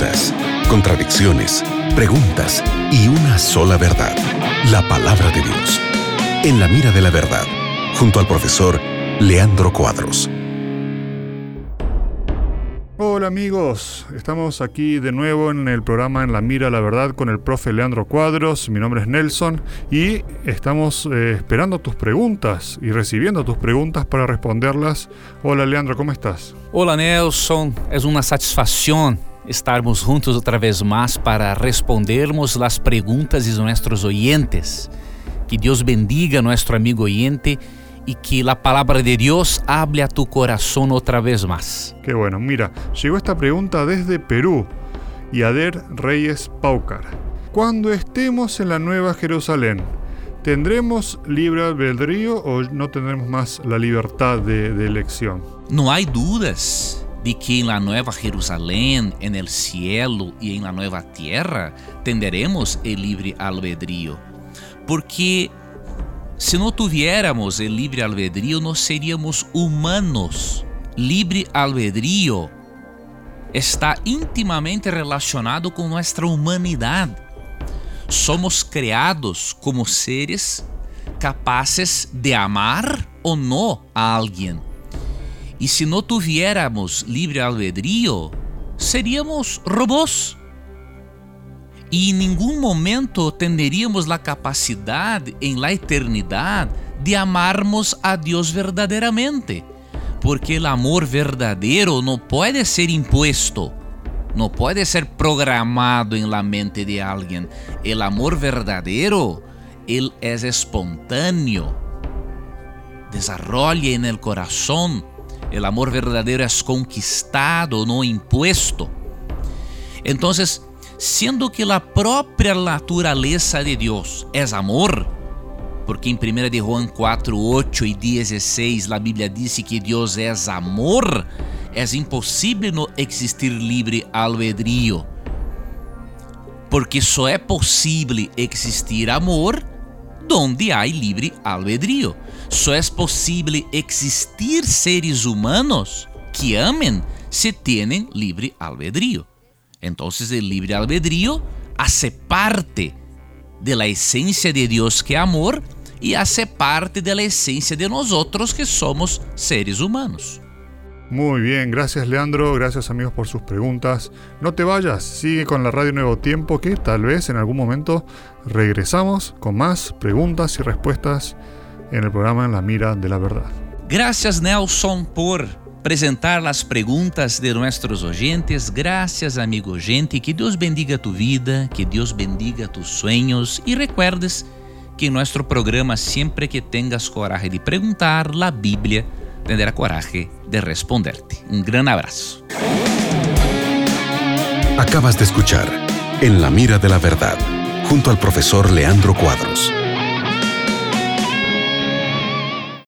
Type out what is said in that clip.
dudas, contradicciones, preguntas y una sola verdad, la palabra de Dios. En la mira de la verdad, junto al profesor Leandro Cuadros. Hola amigos, estamos aquí de nuevo en el programa En la Mira la Verdad con el profe Leandro Cuadros, mi nombre es Nelson y estamos eh, esperando tus preguntas y recibiendo tus preguntas para responderlas. Hola Leandro, ¿cómo estás? Hola Nelson, es una satisfacción estarmos juntos otra vez más para respondermos las preguntas de nuestros oyentes. Que Dios bendiga a nuestro amigo oyente y que la palabra de Dios hable a tu corazón otra vez más. Qué bueno, mira, llegó esta pregunta desde Perú, Yader Reyes Paucar. Cuando estemos en la Nueva Jerusalén, ¿tendremos libre albedrío o no tendremos más la libertad de, de elección? No hay dudas de que en la Nueva Jerusalén, en el cielo y en la nueva tierra tendremos el libre albedrío. Porque se não tuviéramos o livre albedrío, nós seríamos humanos. Livre albedrío está intimamente relacionado com nossa humanidade. Somos criados como seres capazes de amar ou não a alguém. E se não tuviéramos livre albedrío, seríamos robôs e em nenhum momento teríamos a capacidade em la eternidade de amarmos a Deus verdadeiramente, porque o amor verdadeiro não pode ser imposto, não pode ser programado em la mente de alguém. O amor verdadeiro, ele é espontâneo, desarrolla en el corazón. El amor verdadeiro é conquistado, não impuesto. Entonces, sendo que a própria natureza de Deus é amor, porque em 1 de Juan 4, 8 e 16 a Bíblia diz que Deus é amor, é impossível não existir livre albedrío. Porque só é possível existir amor donde há livre albedrío. Só é possível existir seres humanos que amem se têm livre albedrío. Entonces el libre albedrío hace parte de la de Dios que es amor y hace parte de la esencia de nosotros que somos seres humanos. Muy bien, gracias Leandro, gracias amigos por sus preguntas. No te vayas, sigue con la radio Nuevo Tiempo que tal vez en algún momento regresamos con más preguntas y respuestas en el programa En la Mira de la Verdad. Gracias Nelson por apresentar as perguntas de nossos oyentes. Graças, amigo gente. Que Deus bendiga tu vida, que Deus bendiga tus sueños e recuerdes que em nosso programa, sempre que tengas coragem de perguntar, a Bíblia tendrá coragem de responderte. Um grande abraço. Acabas de escuchar En la mira de la verdad, junto al profesor Leandro Cuadros.